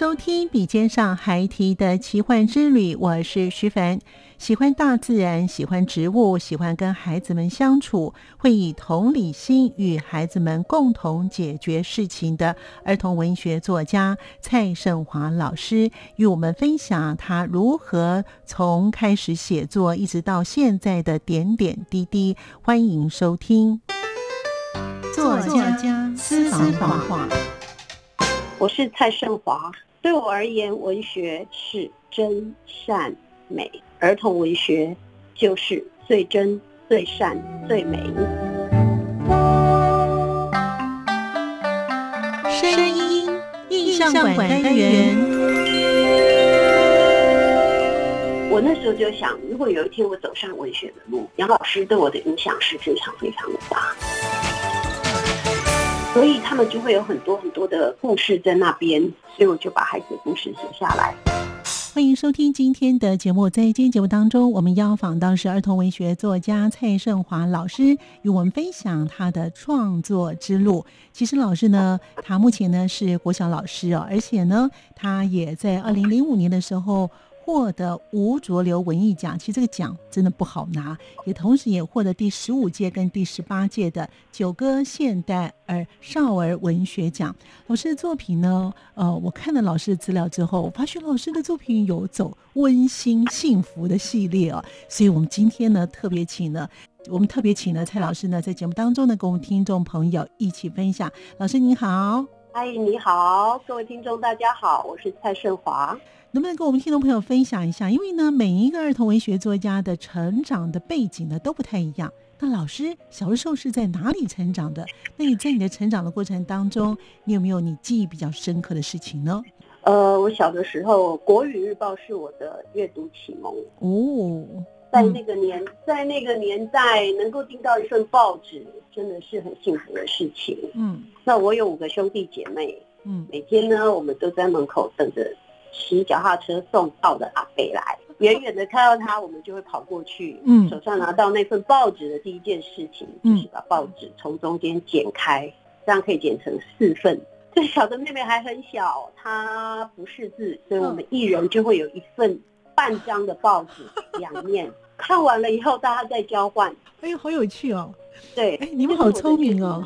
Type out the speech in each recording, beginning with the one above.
收听《笔尖上孩提的奇幻之旅》，我是徐凡。喜欢大自然，喜欢植物，喜欢跟孩子们相处，会以同理心与孩子们共同解决事情的儿童文学作家蔡胜华老师，与我们分享他如何从开始写作一直到现在的点点滴滴。欢迎收听作家私房话。我是蔡胜华，对我而言，文学是真善美。儿童文学就是最真、最善、最美。声音印象馆单元。我那时候就想，如果有一天我走上文学的路，杨老师对我的影响是非常非常的大，所以他们就会有很多很多的故事在那边，所以我就把孩子的故事写下来。欢迎收听今天的节目。在今天节目当中，我们邀访到是儿童文学作家蔡胜华老师，与我们分享他的创作之路。其实老师呢，他目前呢是国小老师哦，而且呢，他也在二零零五年的时候。获得吴浊流文艺奖，其实这个奖真的不好拿，也同时也获得第十五届跟第十八届的九歌现代儿少儿文学奖。老师的作品呢，呃，我看了老师的资料之后，我发现老师的作品有走温馨幸福的系列哦，所以我们今天呢特别请了，我们特别请了蔡老师呢在节目当中呢跟我们听众朋友一起分享。老师你好，嗨，你好，各位听众大家好，我是蔡胜华。能不能跟我们听众朋友分享一下？因为呢，每一个儿童文学作家的成长的背景呢都不太一样。那老师小的时候是在哪里成长的？那你在你的成长的过程当中，你有没有你记忆比较深刻的事情呢？呃，我小的时候，《国语日报》是我的阅读启蒙哦。在那个年，在那个年代，能够订到一份报纸，真的是很幸福的事情。嗯，那我有五个兄弟姐妹，嗯，每天呢，我们都在门口等着。骑脚踏车送到的阿北来，远远的看到他，我们就会跑过去。嗯，手上拿到那份报纸的第一件事情，就是把报纸从中间剪开，这样可以剪成四份。最小的妹妹还很小，她不识字，所以我们一人就会有一份半张的报纸，两面看完了以后，大家再交换。哎呦，好有趣哦！对，哎，你们好聪明哦。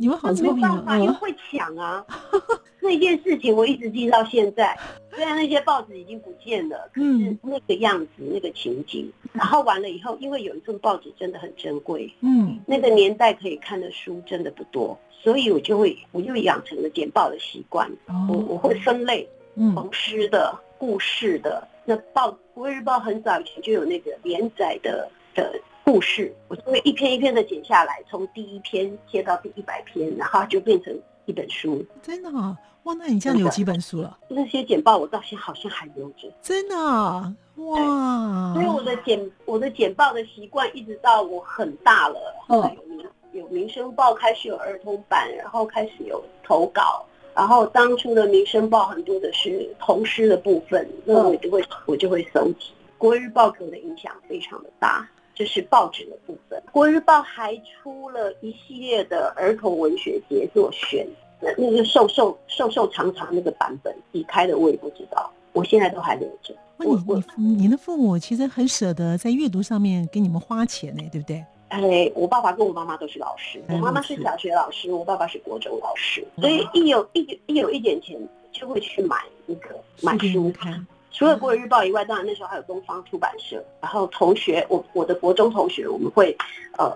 你们好聪明啊！因为会抢啊，那件事情我一直记到现在。虽然那些报纸已经不见了，可是那个样子、那个情景，然后完了以后，因为有一份报纸真的很珍贵，嗯，那个年代可以看的书真的不多，所以我就会，我就养成了剪报的习惯。我我会分类，嗯童诗的、故事的。那报《国日报》很早以前就有那个连载的的。故事，我就会一篇一篇的剪下来，从第一篇贴到第一百篇，然后就变成一本书。真的啊，哇，那你这样有几本书了？那些简报我到现在好像还留着。真的啊，哇！所以我的简我的简报的习惯，一直到我很大了，后来有民有民生报开始有儿童版，然后开始有投稿，然后当初的民生报很多的是童诗的部分，那我就会我就会搜集。国日报给我的影响非常的大。就是报纸的部分，《国日报》还出了一系列的儿童文学杰作选，那那个瘦瘦瘦瘦长长那个版本，你开的我也不知道，我现在都还留着。你你你的父母其实很舍得在阅读上面给你们花钱呢，对不对？哎，我爸爸跟我妈妈都是老师，我妈妈是小学老师，我爸爸是国中老师，所以一有一一有一点钱，就会去买那个买书看。除了国语日报以外，当然那时候还有东方出版社。然后同学，我我的国中同学，我们会呃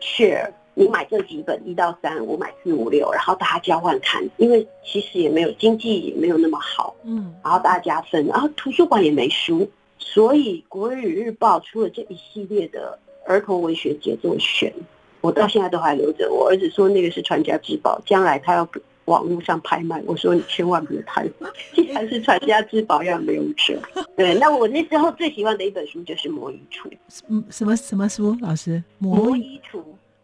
share，你买这几本一到三，我买四五六，然后大家交换看，因为其实也没有经济也没有那么好，嗯，然后大家分，然后图书馆也没书，所以国语日报出了这一系列的。儿童文学节作选，我到现在都还留着。我儿子说那个是传家之宝，将来他要网络上拍卖。我说你千万别拍，既然是传家之宝，要没有辙。对，那我那时候最喜欢的一本书就是《魔衣橱》。嗯，什么什么书？老师，《魔衣橱》。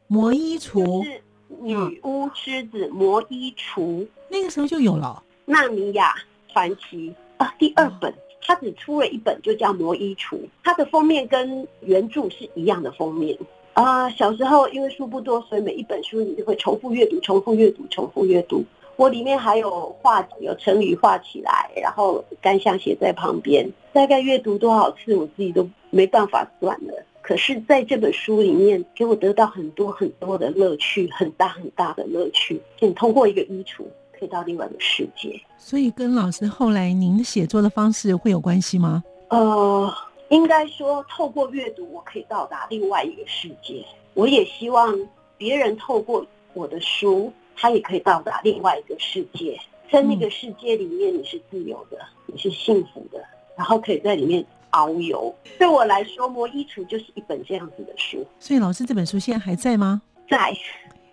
魔衣橱是女巫狮子魔衣橱，那个时候就有了《纳米亚传奇》啊，第二本。他只出了一本，就叫《魔衣橱》，它的封面跟原著是一样的封面啊。小时候因为书不多，所以每一本书你就会重复阅读、重复阅读、重复阅读。我里面还有画，有成语画起来，然后感想写在旁边。大概阅读多少次，我自己都没办法算了。可是在这本书里面，给我得到很多很多的乐趣，很大很大的乐趣。你通过一个衣橱。到另外一个世界，所以跟老师后来您的写作的方式会有关系吗？呃，应该说透过阅读，我可以到达另外一个世界。我也希望别人透过我的书，他也可以到达另外一个世界。在那个世界里面，你是自由的，你是幸福的，然后可以在里面遨游。对我来说，《魔衣橱》就是一本这样子的书。所以，老师这本书现在还在吗？在，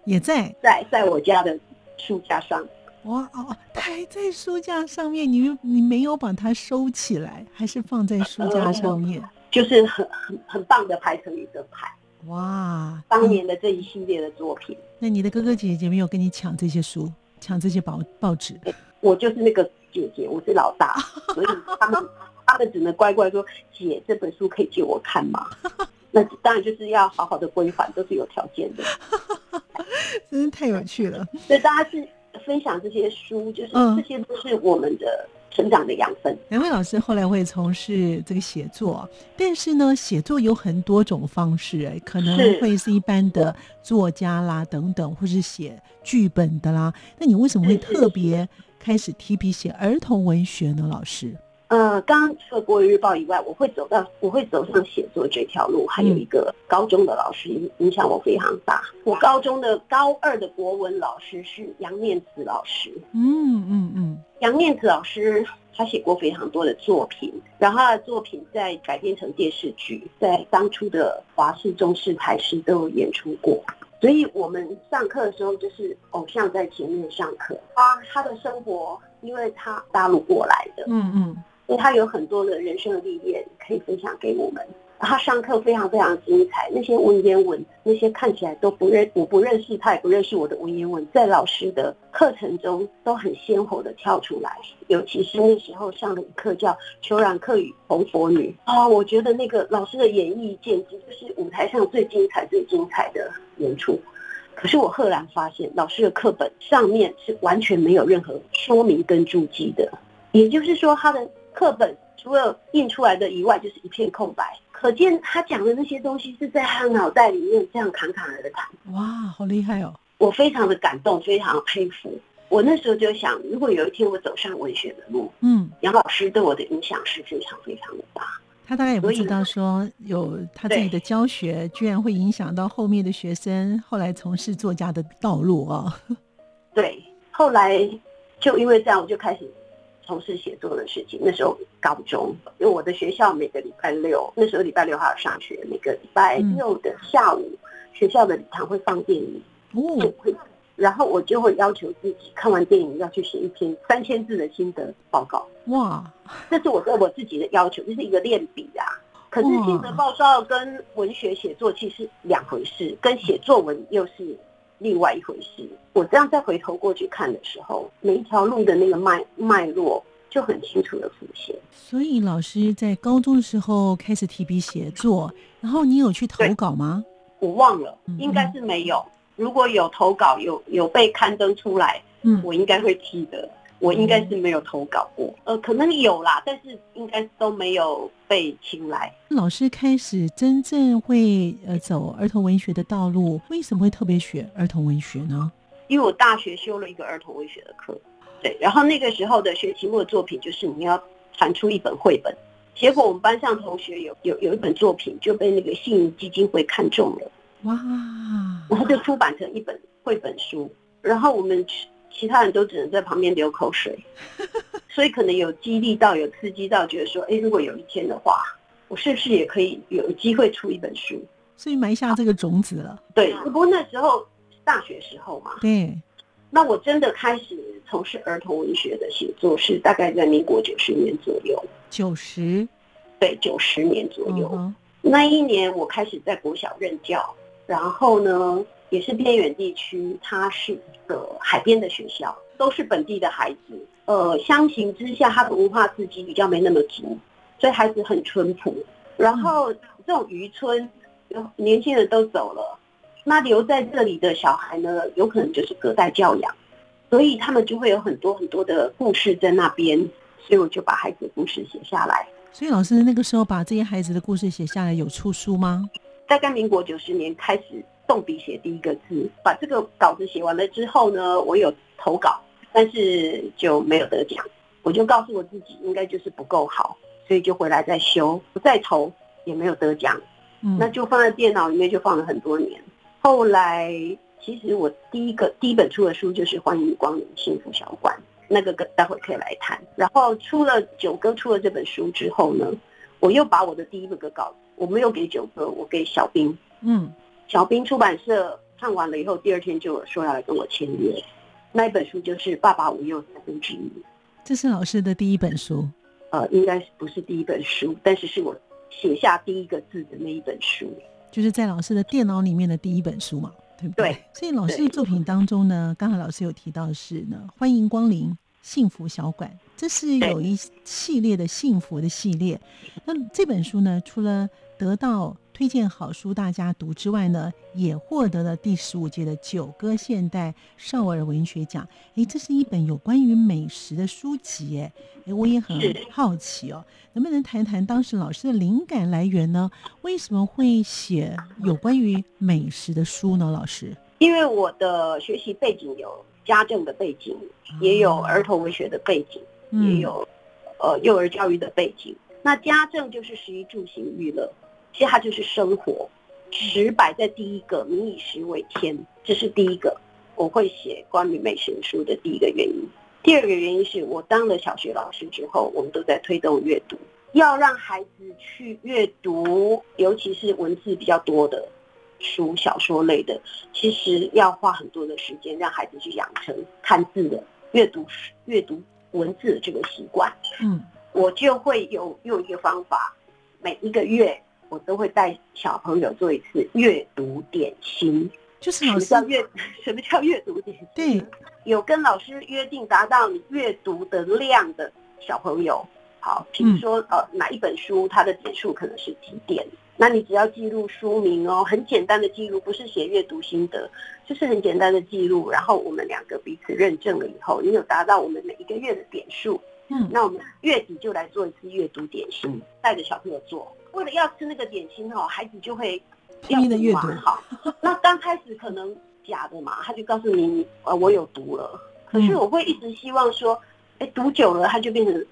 也在，在在我家的书架上。哇哦，它还在书架上面，你你没有把它收起来，还是放在书架上面？就是很很很棒的排成一个排。哇，当年的这一系列的作品。那你的哥哥姐姐没有跟你抢这些书，抢这些报报纸？我就是那个姐姐，我是老大，所以他们他们只能乖乖说：“姐，这本书可以借我看吗？” 那当然就是要好好的规范，都是有条件的。真是太有趣了。所以大家是。分享这些书，就是这些都是我们的成长的养分。两位老师后来会从事这个写作，但是呢，写作有很多种方式，哎，可能会是一般的作家啦等等，或是写剧本的啦。那你为什么会特别开始提笔写儿童文学呢？老师？呃，刚刚除了国语日报以外，我会走到我会走上写作这条路，还有一个高中的老师影影响我非常大。我高中的高二的国文老师是杨念慈老师。嗯嗯嗯，杨念慈老师他写过非常多的作品，然后他的作品在改编成电视剧，在当初的华视、中视、台视都有演出过。所以我们上课的时候就是偶像在前面上课。他他的生活，因为他大陆过来的。嗯嗯。所以他有很多的人生的历练可以分享给我们。他上课非常非常精彩，那些文言文，那些看起来都不认我不认识，他也不认识我的文言文，在老师的课程中都很鲜活的跳出来。尤其是那时候上了一课叫《虬髯客与红佛女》啊，我觉得那个老师的演绎简直就是舞台上最精彩、最精彩的演出。可是我赫然发现，老师的课本上面是完全没有任何说明跟注记的，也就是说他的。课本除了印出来的以外，就是一片空白，可见他讲的那些东西是在他脑袋里面这样侃侃而谈。哇，好厉害哦！我非常的感动，非常佩服。我那时候就想，如果有一天我走上文学的路，嗯，杨老师对我的影响是非常非常的大。他大概也不知道说，有他自己的教学居然会影响到后面的学生后来从事作家的道路啊。对，后来就因为这样，我就开始。从事写作的事情，那时候高中，因为我的学校每个礼拜六，那时候礼拜六还要上学，每个礼拜六的下午，学校的礼堂会放电影，会，然后我就会要求自己看完电影要去写一篇三千字的心得报告。哇，这是我对我自己的要求，这是一个练笔啊。可是心得报告跟文学写作其实两回事，跟写作文又是。另外一回事，我这样再回头过去看的时候，每一条路的那个脉脉络就很清楚的浮现。所以老师在高中的时候开始提笔写作，然后你有去投稿吗？我忘了，应该是没有。如果有投稿，有有被刊登出来，嗯，我应该会记得。我应该是没有投稿过，呃，可能有啦，但是应该都没有被青睐。老师开始真正会呃走儿童文学的道路，为什么会特别选儿童文学呢？因为我大学修了一个儿童文学的课，对，然后那个时候的学期末作品就是你要产出一本绘本，结果我们班上同学有有有一本作品就被那个信谊基金会看中了，哇，然后就出版成一本绘本书，然后我们。其他人都只能在旁边流口水，所以可能有激励到、有刺激到，觉得说，哎，如果有一天的话，我是不是也可以有机会出一本书？所以埋下这个种子了。对，不过那时候大学时候嘛。对。那我真的开始从事儿童文学的写作，是大概在民国九十年左右。九十。对，九十年左右。那一年我开始在国小任教，然后呢？也是偏远地区，它是一个海边的学校，都是本地的孩子。呃，相形之下，它的文化刺激比较没那么足，所以孩子很淳朴。然后这种渔村，年轻人都走了，那留在这里的小孩呢，有可能就是隔代教养，所以他们就会有很多很多的故事在那边。所以我就把孩子的故事写下来。所以老师那个时候把这些孩子的故事写下来，有出书吗？大概民国九十年开始。动笔写第一个字，把这个稿子写完了之后呢，我有投稿，但是就没有得奖。我就告诉我自己，应该就是不够好，所以就回来再修，不再投也没有得奖。嗯，那就放在电脑里面，就放了很多年。后来，其实我第一个第一本出的书就是《欢迎光临幸福小馆》，那个跟待会可以来谈。然后出了九哥出了这本书之后呢，我又把我的第一个稿子，我没有给九哥，我给小兵。嗯。小兵出版社看完了以后，第二天就说要来跟我签约。那一本书就是《爸爸无忧三分之一》，这是老师的第一本书。呃，应该是不是第一本书，但是是我写下第一个字的那一本书，就是在老师的电脑里面的第一本书嘛，对不对？所以老师的作品当中呢，刚才老师有提到是呢，欢迎光临幸福小馆，这是有一系列的幸福的系列。那这本书呢，除了得到推荐好书大家读之外呢，也获得了第十五届的九歌现代少儿文学奖。诶，这是一本有关于美食的书籍，哎，哎，我也很好奇哦，能不能谈谈当时老师的灵感来源呢？为什么会写有关于美食的书呢？老师，因为我的学习背景有家政的背景，也有儿童文学的背景，也有呃幼儿教育的背景。那家政就是食衣住行娱乐。其实它就是生活，食摆在第一个，民以食为天，这是第一个我会写关于美食书的第一个原因。第二个原因是我当了小学老师之后，我们都在推动阅读，要让孩子去阅读，尤其是文字比较多的书、小说类的，其实要花很多的时间，让孩子去养成看字的阅读、阅读文字的这个习惯。嗯，我就会有用一个方法，每一个月。我都会带小朋友做一次阅读点心，就是什么叫阅什么叫阅读点心？对，有跟老师约定达到你阅读的量的小朋友，好，比如说呃哪一本书它的点数可能是几点，那你只要记录书名哦，很简单的记录，不是写阅读心得，就是很简单的记录，然后我们两个彼此认证了以后，你有达到我们每一个月的点数，嗯，那我们月底就来做一次阅读点心，带着小朋友做。为了要吃那个点心哦，孩子就会拼命的阅读。好，那刚开始可能假的嘛，他就告诉你，呃，我有毒了。可是我会一直希望说，哎，读久了他就变成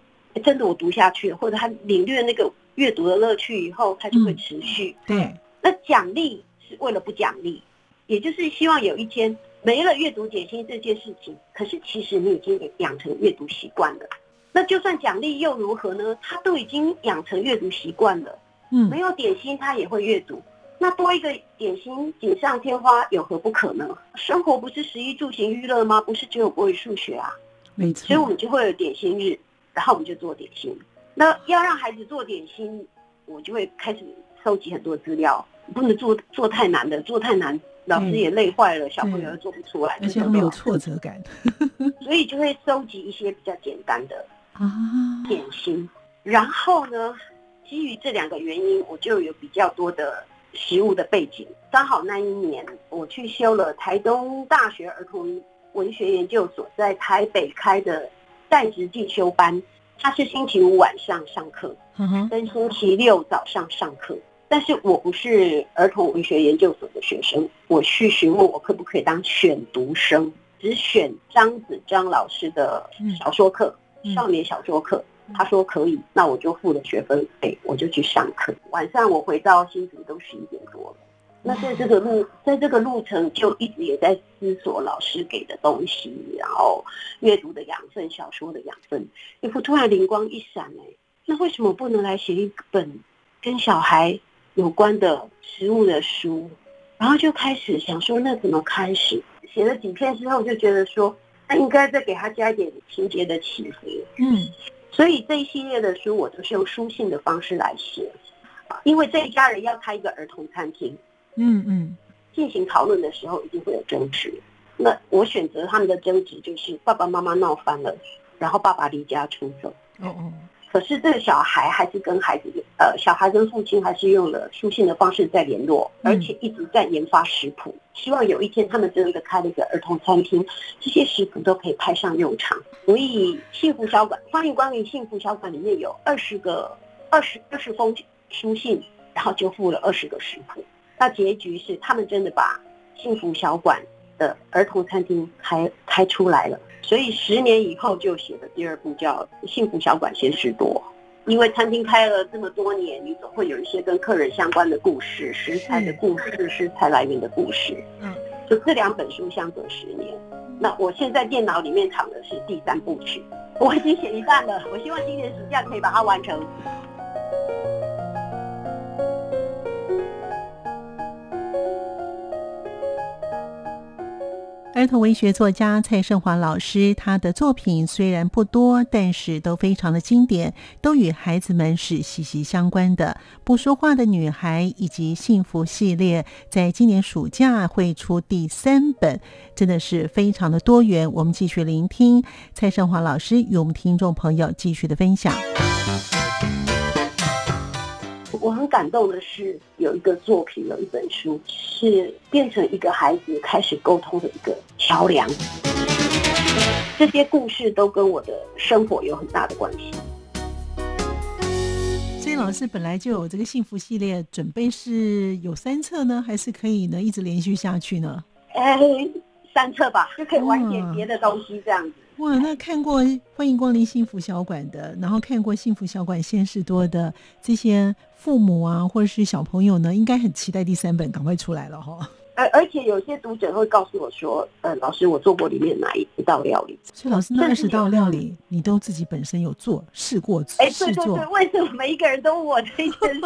真的我读下去了，或者他领略那个阅读的乐趣以后，他就会持续。对。那奖励是为了不奖励，也就是希望有一天没了阅读点心这件事情，可是其实你已经养成阅读习惯了。那就算奖励又如何呢？他都已经养成阅读习惯了。嗯，没有点心他也会阅读，那多一个点心锦上添花有何不可呢？生活不是食衣住行娱乐吗？不是只有国语数学啊，没错。所以我们就会有点心日，然后我们就做点心。那要让孩子做点心，我就会开始收集很多资料，不能做做太难的，做太难老师也累坏了，小朋友又做不出来，而且没有挫折感。所以就会收集一些比较简单的啊点心，然后呢？基于这两个原因，我就有比较多的实物的背景。刚好那一年，我去修了台东大学儿童文学研究所在台北开的在职进修班，他是星期五晚上上课，跟星期六早上上课。但是我不是儿童文学研究所的学生，我去询问我可不可以当选读生，只选张子张老师的小说课，少年小说课。他说可以，那我就付了学分费，我就去上课。晚上我回到新竹都十一点多了。那在这个路，在这个路程就一直也在思索老师给的东西，然后阅读的养分、小说的养分。一副突然灵光一闪，哎，那为什么不能来写一本跟小孩？有关的食物的书，然后就开始想说，那怎么开始？写了几篇之后，就觉得说，那应该再给他加一点情节的起伏。嗯，所以这一系列的书，我都是用书信的方式来写。因为这一家人要开一个儿童餐厅，嗯嗯，进行讨论的时候一定会有争执。那我选择他们的争执就是爸爸妈妈闹翻了，然后爸爸离家出走。哦哦。可是这个小孩还是跟孩子，呃，小孩跟父亲还是用了书信的方式在联络，而且一直在研发食谱，希望有一天他们真的开了一个儿童餐厅，这些食谱都可以派上用场。所以幸福小馆，欢迎光临幸福小馆里面有二十个、二十二十封书信，然后就附了二十个食谱。那结局是他们真的把幸福小馆的儿童餐厅开开出来了。所以十年以后就写的第二部叫《幸福小馆鲜食多》，因为餐厅开了这么多年，你总会有一些跟客人相关的故事、食材的故事、食材来源的故事。嗯，就这两本书相隔十年。那我现在电脑里面藏的是第三部曲，我已经写一半了，我希望今年暑假可以把它完成。儿童文学作家蔡胜华老师，他的作品虽然不多，但是都非常的经典，都与孩子们是息息相关的。不说话的女孩以及幸福系列，在今年暑假会出第三本，真的是非常的多元。我们继续聆听蔡胜华老师与我们听众朋友继续的分享。我很感动的是，有一个作品，有一本书，是变成一个孩子开始沟通的一个桥梁。这些故事都跟我的生活有很大的关系。所以老师本来就有这个幸福系列，准备是有三册呢，还是可以呢一直连续下去呢？哎，三册吧，就可以玩点别的东西这样子。哇，那看过《欢迎光临幸福小馆》的，然后看过《幸福小馆现世多》的这些父母啊，或者是小朋友呢，应该很期待第三本赶快出来了哈。而而且有些读者会告诉我说：“呃，老师，我做过里面哪一道料理？”所以老师那二十道料理，你都自己本身有做试过？哎，对对对，为什么每一个人都问我这件事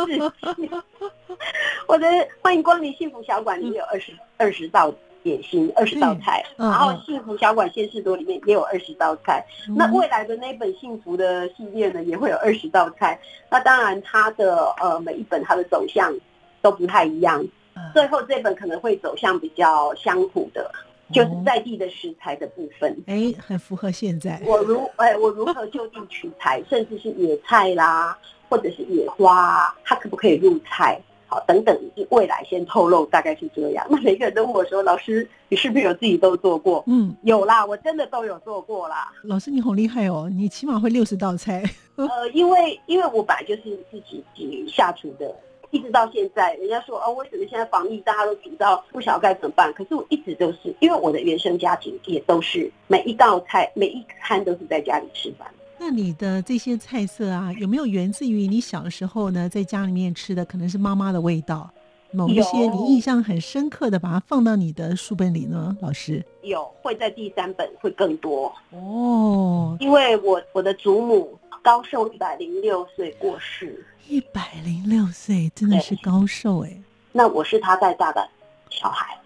情？我的《欢迎光临幸福小馆》里面有二十二十道。点心二十道菜，然后幸福小馆鲜食多里面也有二十道菜。那未来的那本幸福的系列呢，也会有二十道菜。那当然，它的呃每一本它的走向都不太一样。最后这本可能会走向比较乡土的，就是在地的食材的部分。哎，很符合现在。我如哎，我如何就地取材，甚至是野菜啦，或者是野花，它可不可以入菜？等等，未来先透露，大概是这样。那每个人都问我说：“老师，你是不是有自己都做过？”嗯，有啦，我真的都有做过啦。老师，你好厉害哦，你起码会六十道菜。呃，因为因为我本来就是自己己下厨的，一直到现在，人家说哦，为什么现在防疫大家都知道不晓得该怎么办？可是我一直都是，因为我的原生家庭也都是每一道菜每一餐都是在家里吃饭。那你的这些菜色啊，有没有源自于你小时候呢，在家里面吃的可能是妈妈的味道？某一些你印象很深刻的，把它放到你的书本里呢？老师有会在第三本会更多哦，因为我我的祖母高寿一百零六岁过世，一百零六岁真的是高寿哎。那我是他带大的小孩。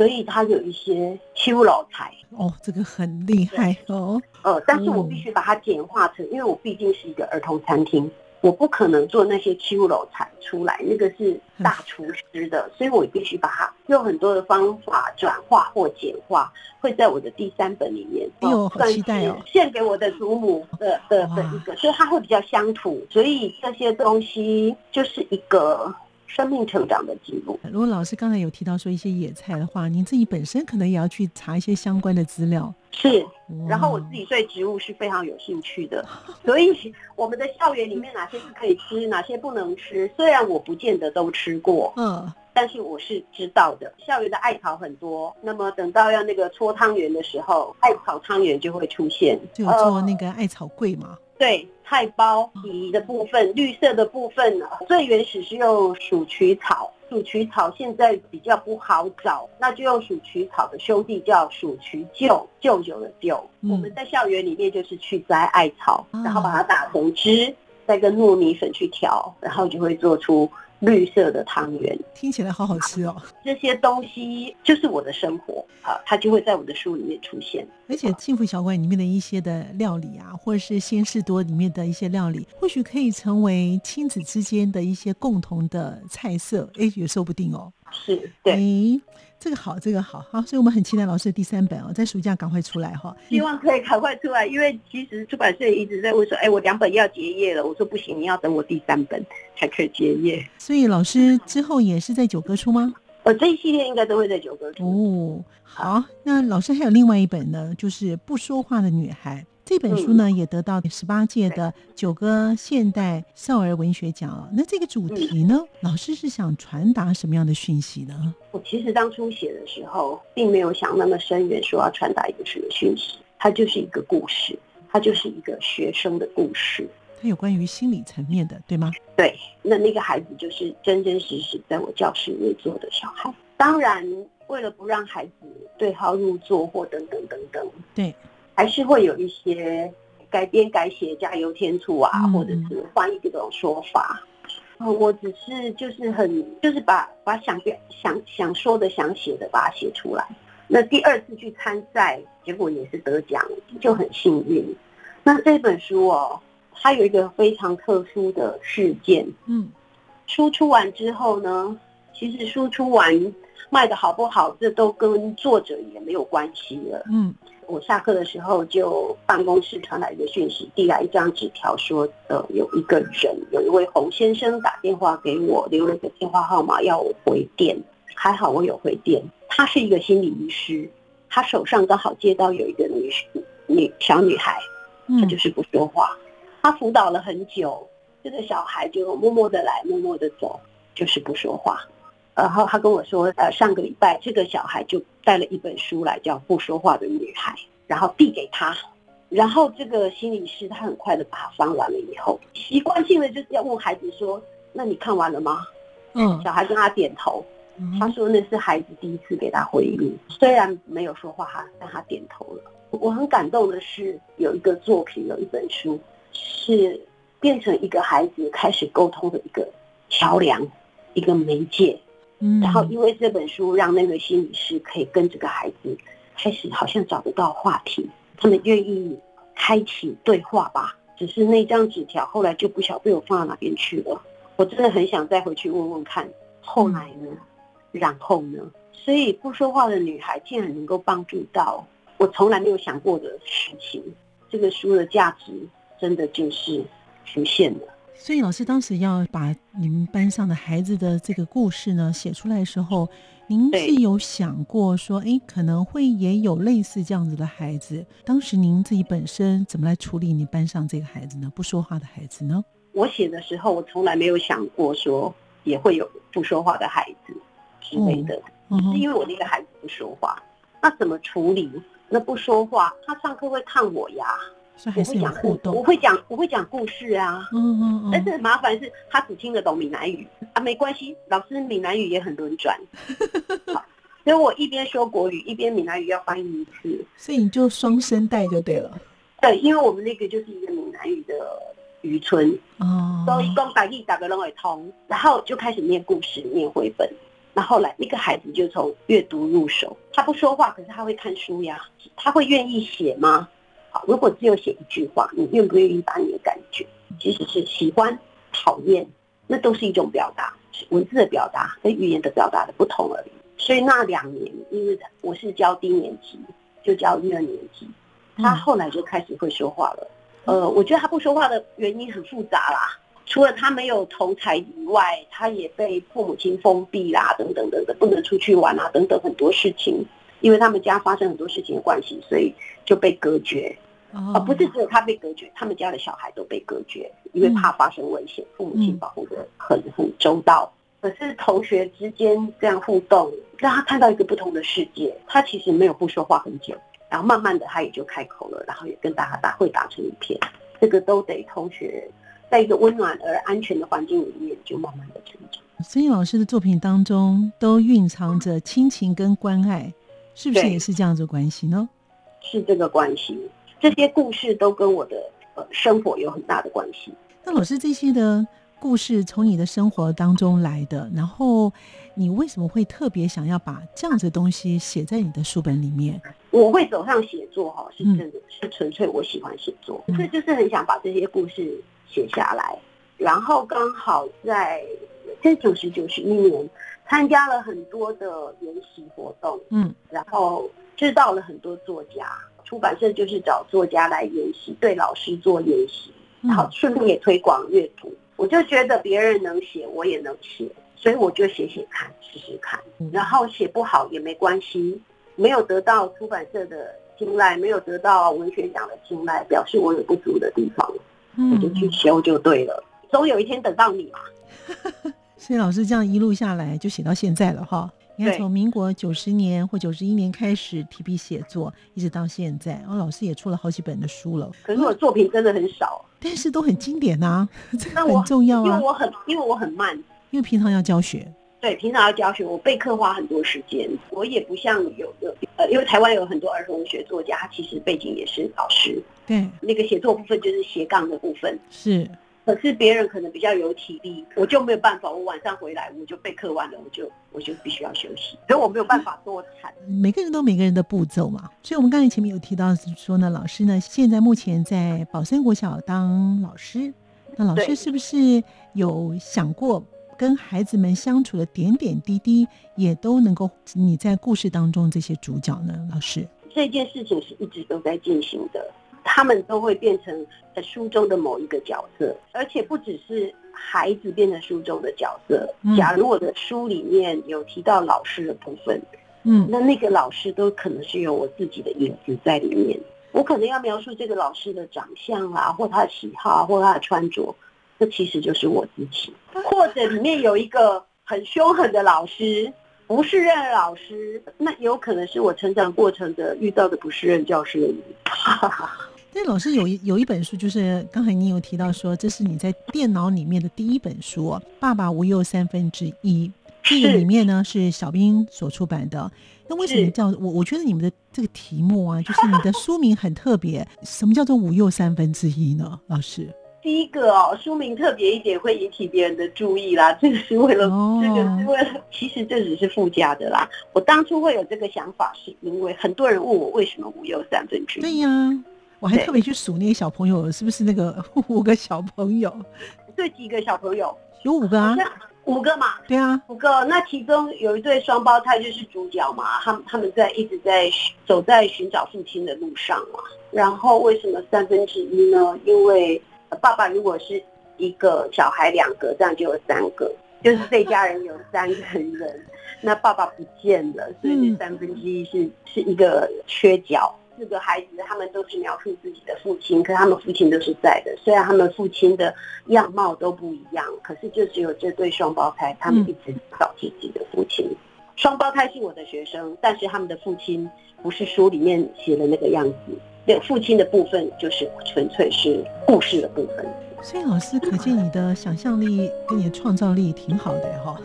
所以它有一些秋老菜哦，这个很厉害哦。呃，但是我必须把它简化成，因为我毕竟是一个儿童餐厅，我不可能做那些秋老菜出来，那个是大厨师的，所以我必须把它用很多的方法转化或简化，会在我的第三本里面。哎呦，好期待哦！献给我的祖母的的的一个，所以它会比较乡土，所以这些东西就是一个。生命成长的记录。如果老师刚才有提到说一些野菜的话，您自己本身可能也要去查一些相关的资料，是，然后我自己对植物是非常有兴趣的，所以我们的校园里面哪些是可以吃，哪些不能吃，虽然我不见得都吃过，嗯，但是我是知道的。校园的艾草很多，那么等到要那个搓汤圆的时候，艾草汤圆就会出现，就做那个艾草柜嘛。对，菜包皮的部分，绿色的部分，最原始是用鼠曲草。鼠曲草现在比较不好找，那就用鼠曲草的兄弟叫鼠曲舅，舅舅的舅。我们在校园里面就是去摘艾草，然后把它打成汁，再跟糯米粉去调，然后就会做出。绿色的汤圆听起来好好吃哦。这些东西就是我的生活啊，它就会在我的书里面出现。而且幸福小馆里面的一些的料理啊，或者是鲜事多里面的一些料理，或许可以成为亲子之间的一些共同的菜色，哎，也说不定哦。是，对。这个好，这个好，好，所以我们很期待老师的第三本哦，在暑假赶快出来哈。希望可以赶快出来，因为其实出版社一直在问说，哎，我两本要结业了，我说不行，你要等我第三本才可以结业。所以老师之后也是在九歌出吗？呃，这一系列应该都会在九歌出。哦，好，那老师还有另外一本呢，就是不说话的女孩。这本书呢，也得到十八届的九个现代少儿文学奖。那这个主题呢，老师是想传达什么样的讯息呢？我其实当初写的时候，并没有想那么深远，说要传达一个什么讯息。它就是一个故事，它就是一个学生的故事。它有关于心理层面的，对吗？对。那那个孩子就是真真实实在我教室里面做的小孩。当然，为了不让孩子对号入座或等等等等，对。还是会有一些改编改写加油添醋啊，或者是换一种说法。我只是就是很就是把把想表想想说的想写的把它写出来。那第二次去参赛，结果也是得奖，就很幸运。那这本书哦，它有一个非常特殊的事件。嗯，输出完之后呢，其实输出完卖的好不好，这都跟作者也没有关系了。嗯。我下课的时候，就办公室传来一个讯息，递来一张纸条，说呃有一个人，有一位洪先生打电话给我，留了个电话号码要我回电。还好我有回电。他是一个心理医师，他手上刚好接到有一个女女小女孩，她就是不说话。他辅导了很久，这个小孩就默默的来，默默的走，就是不说话。然后他跟我说，呃，上个礼拜这个小孩就带了一本书来，叫《不说话的女孩》，然后递给他，然后这个心理师他很快的把它翻完了以后，习惯性的就是要问孩子说：“那你看完了吗？”嗯，小孩跟他点头，他说那是孩子第一次给他回应，虽然没有说话哈，但他点头了。我很感动的是，有一个作品，有一本书，是变成一个孩子开始沟通的一个桥梁，一个媒介。然后，因为这本书让那个心理师可以跟这个孩子开始好像找得到话题，他们愿意开启对话吧。只是那张纸条后来就不晓得被我放到哪边去了。我真的很想再回去问问看，后来呢？然后呢？所以不说话的女孩竟然能够帮助到我从来没有想过的事情。这个书的价值真的就是浮现了。所以老师当时要把你们班上的孩子的这个故事呢写出来的时候，您是有想过说，哎，可能会也有类似这样子的孩子。当时您自己本身怎么来处理你班上这个孩子呢？不说话的孩子呢？我写的时候，我从来没有想过说也会有不说话的孩子之类的，是因为我那个孩子不说话，那怎么处理？那不说话，他上课会看我呀。我会讲互动，我会讲我会讲故事啊，嗯嗯嗯。但是麻烦是他只听得懂闽南语啊，没关系，老师闽南语也很轮转，所以我一边说国语，一边闽南语要翻译一次，所以你就双声带就对了。对，因为我们那个就是一个闽南语的渔村哦，所以讲大意大概都会通，然后就开始念故事、念绘本。那后来那个孩子就从阅读入手，他不说话，可是他会看书呀，他会愿意写吗？好，如果只有写一句话，你愿不愿意把你的感觉，即使是喜欢、讨厌，那都是一种表达，文字的表达跟语言的表达的不同而已。所以那两年，因为我是教低年级，就教一二年级，他后来就开始会说话了。呃，我觉得他不说话的原因很复杂啦，除了他没有同才以外，他也被父母亲封闭啦，等等等等，不能出去玩啊，等等很多事情。因为他们家发生很多事情的关系，所以就被隔绝。啊，不是只有他被隔绝，他们家的小孩都被隔绝，因为怕发生危险，父母亲保护的很很周到。可是同学之间这样互动，让他看到一个不同的世界。他其实没有不说话很久，然后慢慢的他也就开口了，然后也跟大家打会打成一片。这个都得同学在一个温暖而安全的环境里面，就慢慢的成长。孙颖老师的作品当中都蕴藏着亲情跟关爱，是不是也是这样子关系呢？是这个关系。这些故事都跟我的呃生活有很大的关系。那老师，这些的故事从你的生活当中来的，然后你为什么会特别想要把这样子的东西写在你的书本里面？我会走上写作哈，是真的是纯粹我喜欢写作，所以就是很想把这些故事写下来。然后刚好在这九十九十一年参加了很多的研习活动，嗯，然后知道了很多作家。出版社就是找作家来研习，对老师做研习，好顺便也推广阅读。我就觉得别人能写，我也能写，所以我就写写看，试试看。然后写不好也没关系，没有得到出版社的青睐，没有得到文学奖的青睐，表示我有不足的地方，我就去修就对了。总有一天等到你嘛。所以老师这样一路下来，就写到现在了哈。你看，从民国九十年或九十一年开始提笔写作，一直到现在，然后老师也出了好几本的书了。可是我作品真的很少，但是都很经典呐，这很重要啊。因为我很，因为我很慢，因为平常要教学。对，平常要教学，我备课花很多时间。我也不像有的，呃，因为台湾有很多儿童文学作家，他其实背景也是老师。对，那个写作部分就是斜杠的部分。是。可是别人可能比较有体力，我就没有办法。我晚上回来，我就备课完了，我就我就必须要休息，所以我没有办法多产。每个人都每个人的步骤嘛，所以我们刚才前面有提到说呢，老师呢现在目前在宝山国小当老师，那老师是不是有想过跟孩子们相处的点点滴滴，也都能够你在故事当中这些主角呢？老师，这件事情是一直都在进行的。他们都会变成书中的某一个角色，而且不只是孩子变成书中的角色。假如我的书里面有提到老师的部分，嗯，那那个老师都可能是有我自己的影子在里面。我可能要描述这个老师的长相啊，或他的喜好，或他的穿着，这其实就是我自己。或者里面有一个很凶狠的老师，不是任老师，那有可能是我成长过程的遇到的不是任教师而已。但老师有一有一本书，就是刚才你有提到说，这是你在电脑里面的第一本书，《爸爸无忧三分之一》。这个里面呢是小兵所出版的。那为什么叫我？我觉得你们的这个题目啊，就是你的书名很特别。什么叫做无忧三分之一呢？老师，第一个哦，书名特别一点会引起别人的注意啦。这个是为了，这个是为了，其实这只是附加的啦。我当初会有这个想法，是因为很多人问我为什么无忧三分之一。对呀。我还特别去数那些小朋友，是不是那个 五个小朋友？对，几个小朋友？有五个啊，五个嘛？对啊，五个。那其中有一对双胞胎就是主角嘛，他们他们在一直在走在寻找父亲的路上嘛。然后为什么三分之一呢？因为爸爸如果是一个小孩两个，这样就有三个，就是这家人有三个人，那爸爸不见了，所以这三分之一是是一个缺角。四个孩子，他们都是描述自己的父亲，可他们父亲都是在的。虽然他们父亲的样貌都不一样，可是就只有这对双胞胎，他们一直找自己的父亲。双胞胎是我的学生，但是他们的父亲不是书里面写的那个样子。对，父亲的部分就是纯粹是故事的部分。所以老师，可见你的想象力跟你的创造力挺好的哈。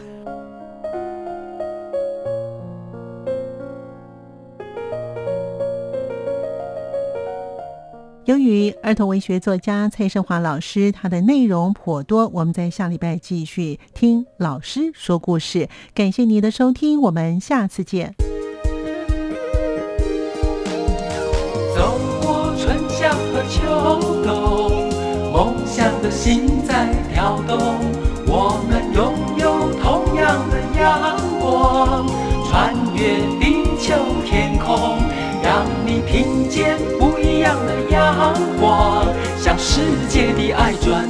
由于儿童文学作家蔡胜华老师，他的内容颇多，我们在下礼拜继续听老师说故事。感谢您的收听，我们下次见。走过春夏和秋冬，梦想的心在跳动，我们拥有同样的阳光，穿越地球天空，让你听见。的阳光向世界的爱转